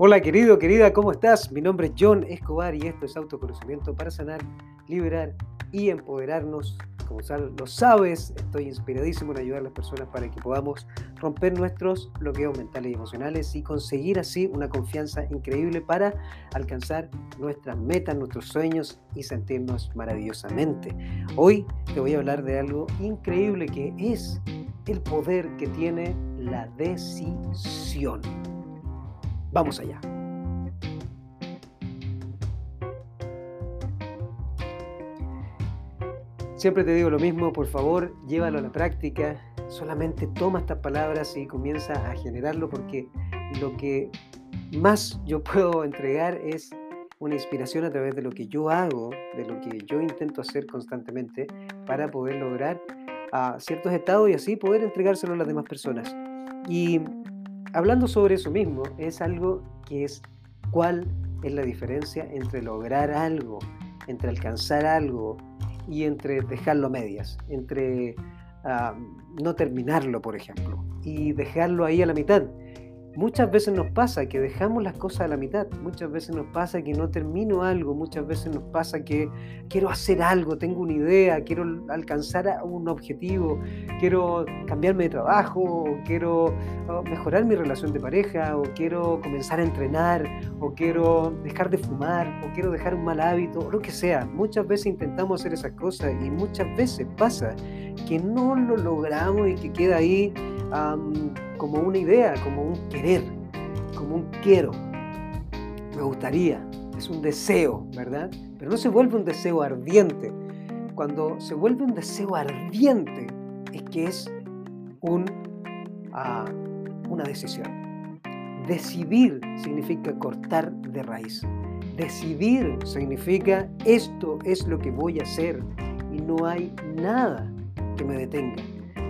Hola querido, querida, ¿cómo estás? Mi nombre es John Escobar y esto es autoconocimiento para sanar, liberar y empoderarnos. Como lo sabes, estoy inspiradísimo en ayudar a las personas para que podamos romper nuestros bloqueos mentales y emocionales y conseguir así una confianza increíble para alcanzar nuestras metas, nuestros sueños y sentirnos maravillosamente. Hoy te voy a hablar de algo increíble que es el poder que tiene la decisión. Vamos allá. Siempre te digo lo mismo, por favor, llévalo a la práctica, solamente toma estas palabras y comienza a generarlo porque lo que más yo puedo entregar es una inspiración a través de lo que yo hago, de lo que yo intento hacer constantemente para poder lograr ah, ciertos estados y así poder entregárselo a las demás personas. Y hablando sobre eso mismo, es algo que es cuál es la diferencia entre lograr algo, entre alcanzar algo y entre dejarlo a medias, entre ah, no terminarlo, por ejemplo, y dejarlo ahí a la mitad. Muchas veces nos pasa que dejamos las cosas a la mitad, muchas veces nos pasa que no termino algo, muchas veces nos pasa que quiero hacer algo, tengo una idea, quiero alcanzar un objetivo, quiero cambiarme de trabajo, quiero oh, mejorar mi relación de pareja, o quiero comenzar a entrenar, o quiero dejar de fumar, o quiero dejar un mal hábito, o lo que sea. Muchas veces intentamos hacer esas cosas y muchas veces pasa que no lo logramos y que queda ahí como una idea, como un querer, como un quiero. Me gustaría, es un deseo, ¿verdad? Pero no se vuelve un deseo ardiente. Cuando se vuelve un deseo ardiente es que es ah, una decisión. Decidir significa cortar de raíz. Decidir significa esto es lo que voy a hacer y no hay nada que me detenga.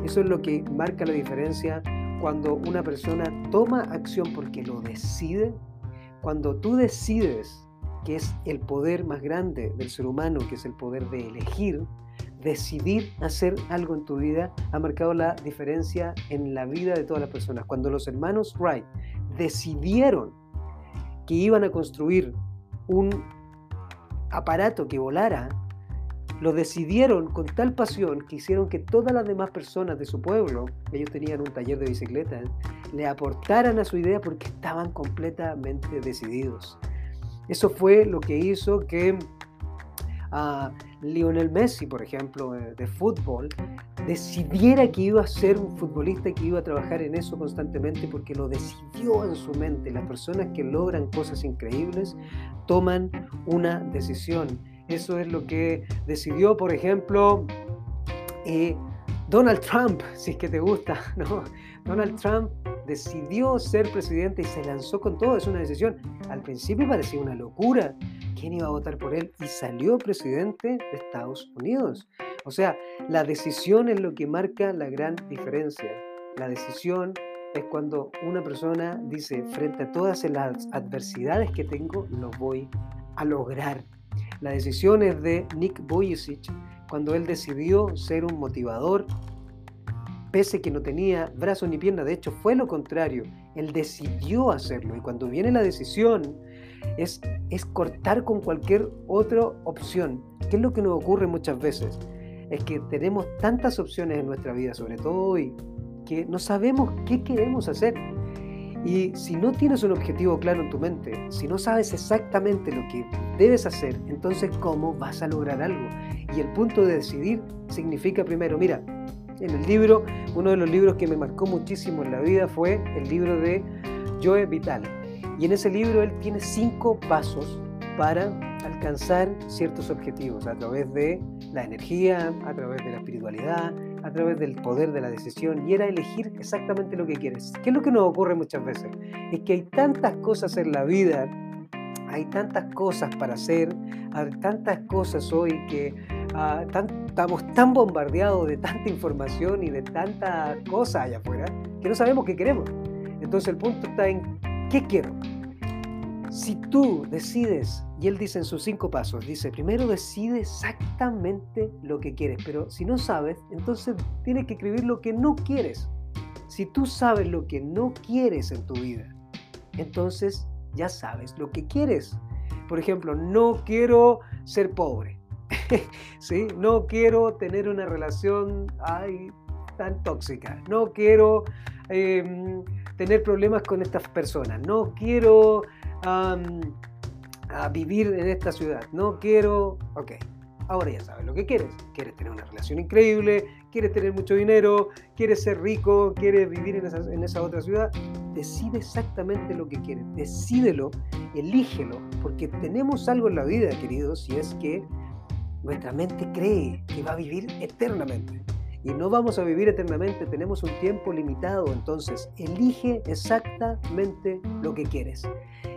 Eso es lo que marca la diferencia cuando una persona toma acción porque lo decide. Cuando tú decides que es el poder más grande del ser humano, que es el poder de elegir, decidir hacer algo en tu vida ha marcado la diferencia en la vida de todas las personas. Cuando los hermanos Wright decidieron que iban a construir un aparato que volara, lo decidieron con tal pasión que hicieron que todas las demás personas de su pueblo, ellos tenían un taller de bicicletas, le aportaran a su idea porque estaban completamente decididos. Eso fue lo que hizo que a Lionel Messi, por ejemplo, eh, de fútbol, decidiera que iba a ser un futbolista que iba a trabajar en eso constantemente porque lo decidió en su mente. Las personas que logran cosas increíbles toman una decisión eso es lo que decidió, por ejemplo, eh, Donald Trump, si es que te gusta, ¿no? Donald Trump decidió ser presidente y se lanzó con todo, es una decisión. Al principio parecía una locura. ¿Quién iba a votar por él? Y salió presidente de Estados Unidos. O sea, la decisión es lo que marca la gran diferencia. La decisión es cuando una persona dice, frente a todas las adversidades que tengo, lo voy a lograr. La decisión es de Nick Vujicic cuando él decidió ser un motivador, pese que no tenía brazos ni piernas, de hecho fue lo contrario, él decidió hacerlo y cuando viene la decisión es, es cortar con cualquier otra opción. ¿Qué es lo que nos ocurre muchas veces? Es que tenemos tantas opciones en nuestra vida, sobre todo hoy, que no sabemos qué queremos hacer. Y si no tienes un objetivo claro en tu mente, si no sabes exactamente lo que debes hacer, entonces ¿cómo vas a lograr algo? Y el punto de decidir significa primero, mira, en el libro, uno de los libros que me marcó muchísimo en la vida fue el libro de Joe Vital. Y en ese libro él tiene cinco pasos para alcanzar ciertos objetivos a través de la energía, a través de la espiritualidad, a través del poder de la decisión y era elegir exactamente lo que quieres. ¿Qué es lo que nos ocurre muchas veces? Es que hay tantas cosas en la vida, hay tantas cosas para hacer, hay tantas cosas hoy que ah, estamos tan bombardeados de tanta información y de tanta cosa allá afuera que no sabemos qué queremos. Entonces el punto está en ¿qué quiero? Si tú decides, y él dice en sus cinco pasos, dice, primero decide exactamente lo que quieres, pero si no sabes, entonces tienes que escribir lo que no quieres. Si tú sabes lo que no quieres en tu vida, entonces ya sabes lo que quieres. Por ejemplo, no quiero ser pobre. ¿Sí? No quiero tener una relación ay, tan tóxica. No quiero em, tener problemas con estas personas. No quiero vivir en esta ciudad. No quiero... Ok, ahora ya sabes lo que quieres. Quieres tener una relación increíble, quieres tener mucho dinero, quieres ser rico, quieres vivir en esa, en esa otra ciudad. Decide exactamente lo que quieres. Decídelo, elígelo, porque tenemos algo en la vida, queridos, y es que nuestra mente cree que va a vivir eternamente y no vamos a vivir eternamente, tenemos un tiempo limitado, entonces elige exactamente lo que quieres,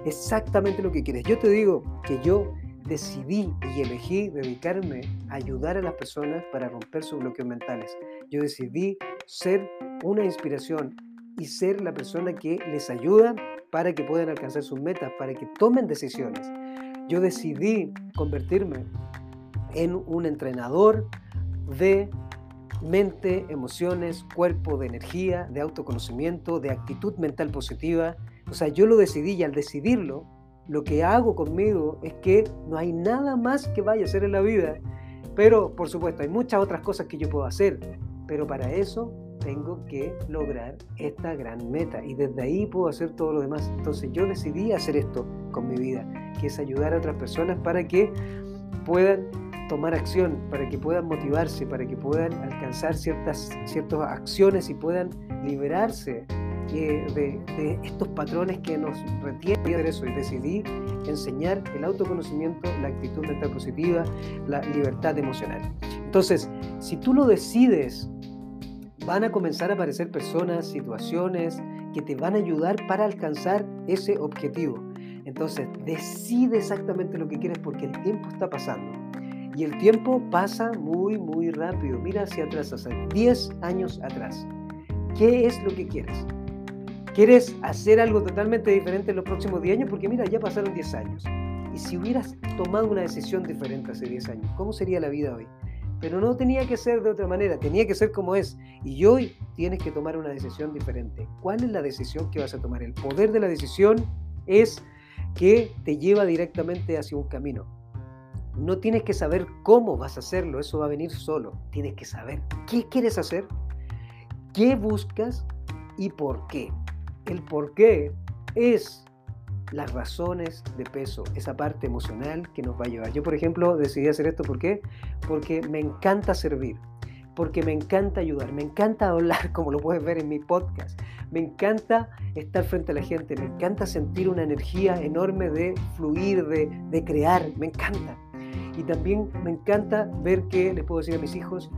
exactamente lo que quieres. Yo te digo que yo decidí y elegí dedicarme a ayudar a las personas para romper sus bloqueos mentales. Yo decidí ser una inspiración y ser la persona que les ayuda para que puedan alcanzar sus metas, para que tomen decisiones. Yo decidí convertirme en un entrenador de mente, emociones, cuerpo, de energía, de autoconocimiento, de actitud mental positiva. O sea, yo lo decidí y al decidirlo, lo que hago conmigo es que no hay nada más que vaya a hacer en la vida. Pero, por supuesto, hay muchas otras cosas que yo puedo hacer. Pero para eso tengo que lograr esta gran meta y desde ahí puedo hacer todo lo demás. Entonces yo decidí hacer esto con mi vida, que es ayudar a otras personas para que puedan tomar acción, para que puedan motivarse, para que puedan alcanzar ciertas, ciertas acciones y puedan liberarse eh, de, estos patrones que nos retienen de eso. Y decidí enseñar el autoconocimiento, la actitud mental positiva, la libertad emocional. Entonces, si tú lo decides, van a comenzar a aparecer personas, situaciones que te van a ayudar para alcanzar ese objetivo. Entonces, decide exactamente lo que quieres porque el tiempo está pasando. Y el tiempo pasa muy, muy rápido. Mira hacia atrás, hace 10 años atrás. ¿Qué es lo que quieres? ¿Quieres hacer algo totalmente diferente en los próximos 10 años? Porque mira, ya pasaron 10 años. Y si hubieras tomado una decisión diferente hace 10 años, ¿cómo sería la vida hoy? Pero no tenía que ser de otra manera, tenía que ser como es. Y hoy tienes que tomar una decisión diferente. ¿Cuál es la decisión que vas a tomar? El poder de la decisión es que te lleva directamente hacia un camino. No tienes que saber cómo vas a hacerlo, eso va a venir solo. Tienes que saber qué quieres hacer, qué buscas y por qué. El por qué es las razones de peso, esa parte emocional que nos va a llevar. Yo, por ejemplo, decidí hacer esto ¿por qué? Porque me encanta servir, porque me encanta ayudar, me encanta hablar, como lo puedes ver en mi podcast. Me encanta estar frente a la gente, me encanta sentir una energía enorme de fluir, de, de crear, me encanta. Y también me encanta ver que les puedo decir a mis hijos,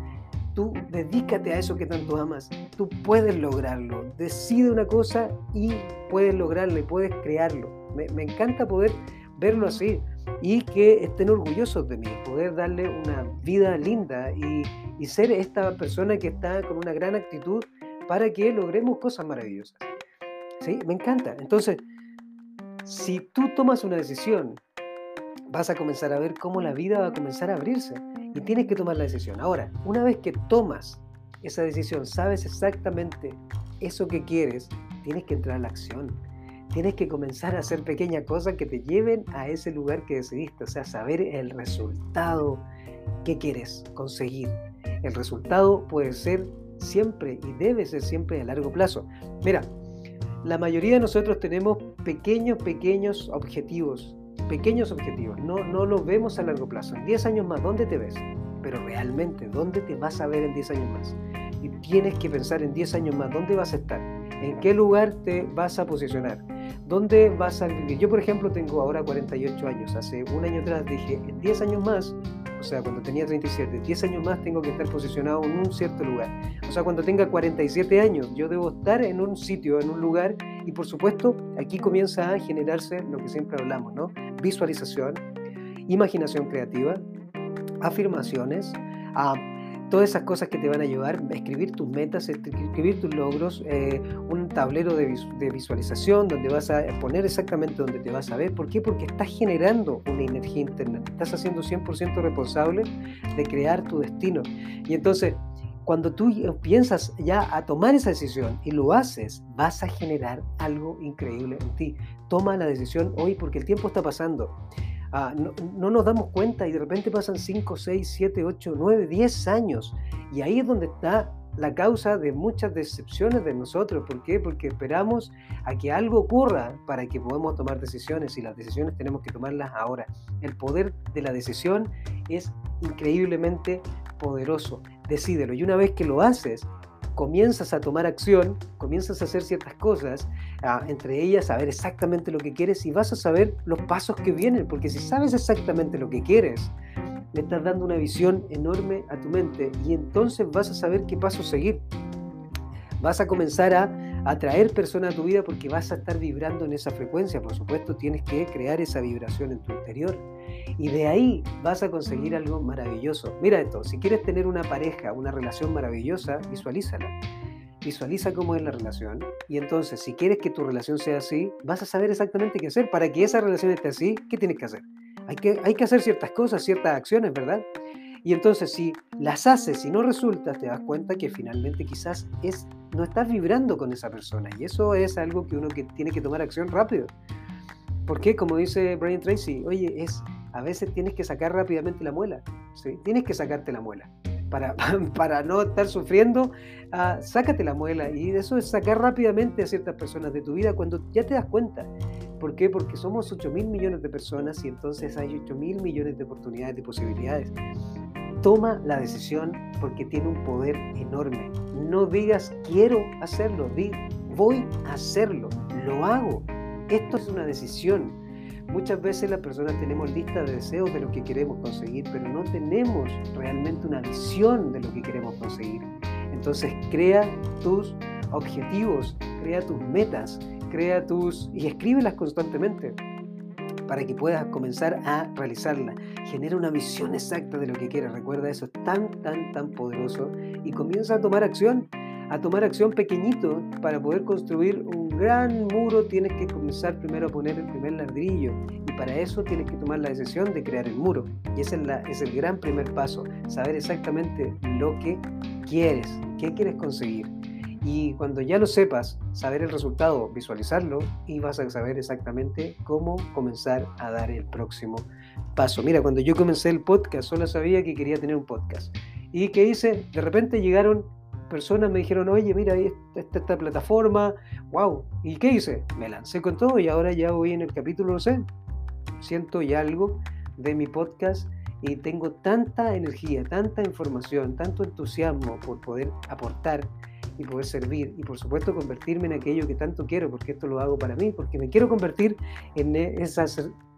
tú dedícate a eso que tanto amas, tú puedes lograrlo, decide una cosa y puedes lograrlo y puedes crearlo. Me, encanta poder verlo así y que estén orgullosos de mí, poder darle una vida linda y, y ser esta persona que está con una gran actitud para que logremos cosas maravillosas. ¿Sí? Me encanta. Entonces, si tú tomas una decisión vas a comenzar a ver cómo la vida va a comenzar a abrirse y tienes que tomar la decisión. Ahora, una vez que tomas esa decisión, sabes exactamente eso que quieres, tienes que entrar a la acción. Tienes que comenzar a hacer pequeñas cosas que te lleven a ese lugar que decidiste, o sea, saber el resultado que quieres conseguir. El resultado puede ser siempre y debe ser siempre a largo plazo. Mira, la mayoría de nosotros tenemos pequeños, pequeños objetivos pequeños objetivos, no, no los vemos a largo plazo. En 10 años más, ¿dónde te ves? Pero realmente, ¿dónde te vas a ver en 10 años más? Y tienes que pensar en 10 años más, ¿dónde vas a estar? ¿En qué lugar te vas a posicionar? ¿Dónde vas a vivir? Yo, por ejemplo, tengo ahora 48 años. Hace un año atrás dije, en 10 años más, o sea, cuando tenía 37, 10 años más tengo que estar posicionado en un cierto lugar. Sea, cuando tenga 47 años, yo debo estar en un sitio, en un lugar, y por supuesto, aquí comienza a generarse lo que siempre hablamos, ¿no? Visualización, imaginación creativa, afirmaciones, a todas esas cosas que te van a ayudar, escribir tus metas, escribir tus logros, eh, un tablero de, visualización donde vas a poner exactamente donde te vas a ver. ¿Por qué? Porque estás generando una energía interna, estás haciendo 100% responsable de crear tu destino. Y entonces, cuando tú piensas ya a tomar esa decisión y lo haces, vas a generar algo increíble en ti. Toma la decisión hoy porque el tiempo está pasando. Ah, no, no, nos damos cuenta y de repente pasan 5, 6, 7, 8, 9, 10 años. Y ahí es donde está la causa de muchas decepciones de nosotros. ¿Por qué? Porque esperamos a que algo ocurra para que podamos tomar decisiones y las decisiones tenemos que tomarlas ahora. El poder de la decisión es increíblemente poderoso. Decídelo y una vez que lo haces, comienzas a tomar acción, comienzas a hacer ciertas cosas, entre ellas saber exactamente lo que quieres y vas a saber los pasos que vienen, porque si sabes exactamente lo que quieres, le estás dando una visión enorme a tu mente y entonces vas a saber qué paso seguir. Vas a comenzar a atraer personas a tu vida porque vas a estar vibrando en esa frecuencia. Por supuesto, tienes que crear esa vibración en tu interior. Y de ahí vas a conseguir algo maravilloso. Mira esto, si quieres tener una pareja, una relación maravillosa, visualízala. Visualiza cómo es la relación y entonces si quieres que tu relación sea así, vas a saber exactamente qué hacer. Para que esa relación esté así, ¿qué tienes que hacer? Hay que, hay que hacer ciertas cosas, ciertas acciones, ¿verdad? Y entonces si las haces y no resulta, te das cuenta que finalmente quizás es, no estás vibrando con esa persona. Y eso es algo que uno que tiene que tomar acción rápido. Porque como dice Brian Tracy, oye, es, a veces tienes que sacar rápidamente la muela. ¿sí? Tienes que sacarte la muela. Para, para no estar sufriendo, uh, sácate la muela. Y eso es sacar rápidamente a ciertas personas de tu vida cuando ya te das cuenta. ¿Por qué? Porque somos 8 mil millones de personas y entonces hay 8 mil millones de oportunidades, de posibilidades. Toma la decisión porque tiene un poder enorme. No digas quiero hacerlo, di voy a hacerlo, lo hago. Esto es una decisión. Muchas veces las personas tenemos lista de deseos de lo que queremos conseguir, pero no tenemos realmente una visión de lo que queremos conseguir. Entonces crea tus objetivos, crea tus metas, crea tus y escríbelas constantemente para que puedas comenzar a realizarla. Genera una visión exacta de lo que quieres. Recuerda eso, es tan, tan, tan poderoso. Y comienza a tomar acción, a tomar acción pequeñito para poder construir un gran muro. Tienes que comenzar primero a poner el primer ladrillo. Y para eso tienes que tomar la decisión de crear el muro. Y ese es, la, es el gran primer paso. Saber exactamente lo que quieres, qué quieres conseguir. Y cuando ya lo sepas, saber el resultado, visualizarlo y vas a saber exactamente cómo comenzar a dar el próximo paso. Mira, cuando yo comencé el podcast, solo sabía que quería tener un podcast. ¿Y qué hice? De repente llegaron personas, me dijeron, oye, mira, esta, plataforma, wow. ¿Y qué hice? Me lancé con todo y ahora ya voy en el capítulo, no sé, siento ya algo de mi podcast y tengo tanta energía, tanta información, tanto entusiasmo por poder aportar y poder servir y por supuesto convertirme en aquello que tanto quiero, porque esto lo hago para mí, porque me quiero convertir en e, esa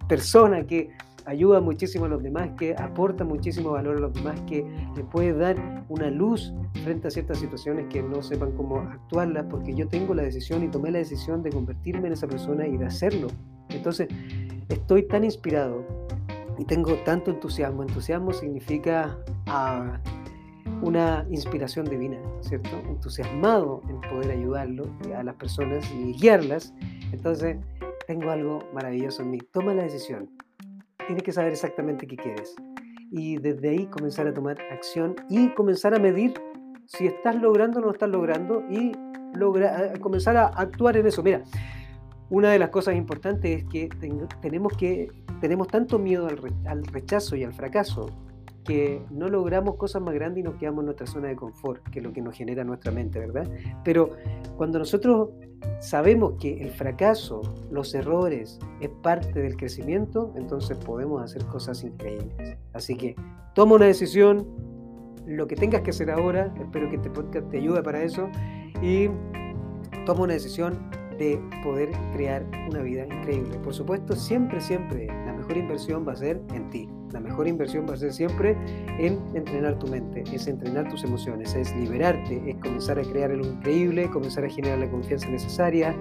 persona que ayuda muchísimo a los demás, que aporta muchísimo valor a los demás, que le puede dar una luz frente a ciertas situaciones que no sepan cómo actuarlas, porque yo tengo la decisión y tomé la decisión de convertirme en esa persona y de hacerlo. Entonces, estoy tan inspirado y tengo tanto entusiasmo. Entusiasmo significa ah, una inspiración divina, ¿cierto? Entusiasmado en poder ayudarlo a las personas y guiarlas. Entonces, tengo algo maravilloso en mí. Toma la decisión. Tienes que saber exactamente qué quieres. Y desde ahí comenzar a tomar acción y comenzar a medir si estás logrando o no estás logrando y logra, comenzar a actuar en eso. Mira, una de las cosas importantes es que tenemos que tenemos tanto miedo al rechazo y al fracaso que no logramos cosas más grandes y nos quedamos en nuestra zona de confort, que es lo que nos genera nuestra mente, ¿verdad? Pero cuando nosotros sabemos que el fracaso, los errores, es parte del crecimiento, entonces podemos hacer cosas increíbles. Así que toma una decisión, lo que tengas que hacer ahora, espero que este podcast te ayude para eso, y toma una decisión de poder crear una vida increíble. Por supuesto, siempre, siempre mejor inversión va a ser en ti. La mejor inversión va a ser siempre en entrenar tu mente, es entrenar tus emociones, es liberarte, es comenzar a crear algo increíble, comenzar a generar la confianza necesaria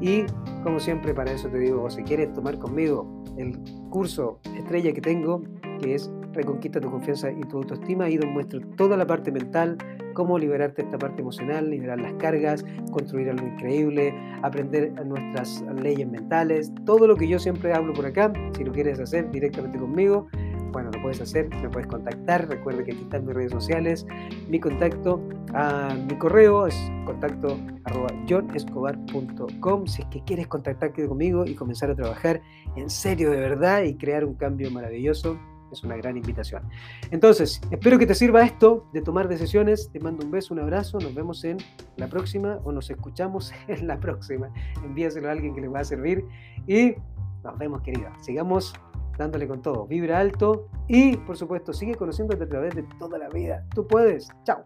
y como siempre para eso te digo, si quieres tomar conmigo el curso estrella que tengo, que es Reconquista tu confianza y tu autoestima, ahí donde muestro toda la parte mental, cómo liberarte esta parte emocional, liberar las cargas, construir algo increíble, aprender nuestras leyes mentales, todo lo que yo siempre hablo por acá, si lo quieres hacer directamente conmigo, bueno, lo puedes hacer, me puedes contactar. Recuerda que aquí están mis redes sociales, mi contacto, a mi correo es contacto arroba johnescobar.com. Si es que quieres contactarte conmigo y comenzar a trabajar en serio de verdad y crear un cambio maravilloso, es una gran invitación. Entonces, espero que te sirva esto de tomar decisiones. Te mando un beso, un abrazo. Nos vemos en la próxima o nos escuchamos en la próxima. Envíaselo a alguien que le va a servir y nos vemos, querida. Sigamos dándole con todo. Vibra alto y, por supuesto, sigue conociéndote a través de toda la vida. Tú puedes. Chao.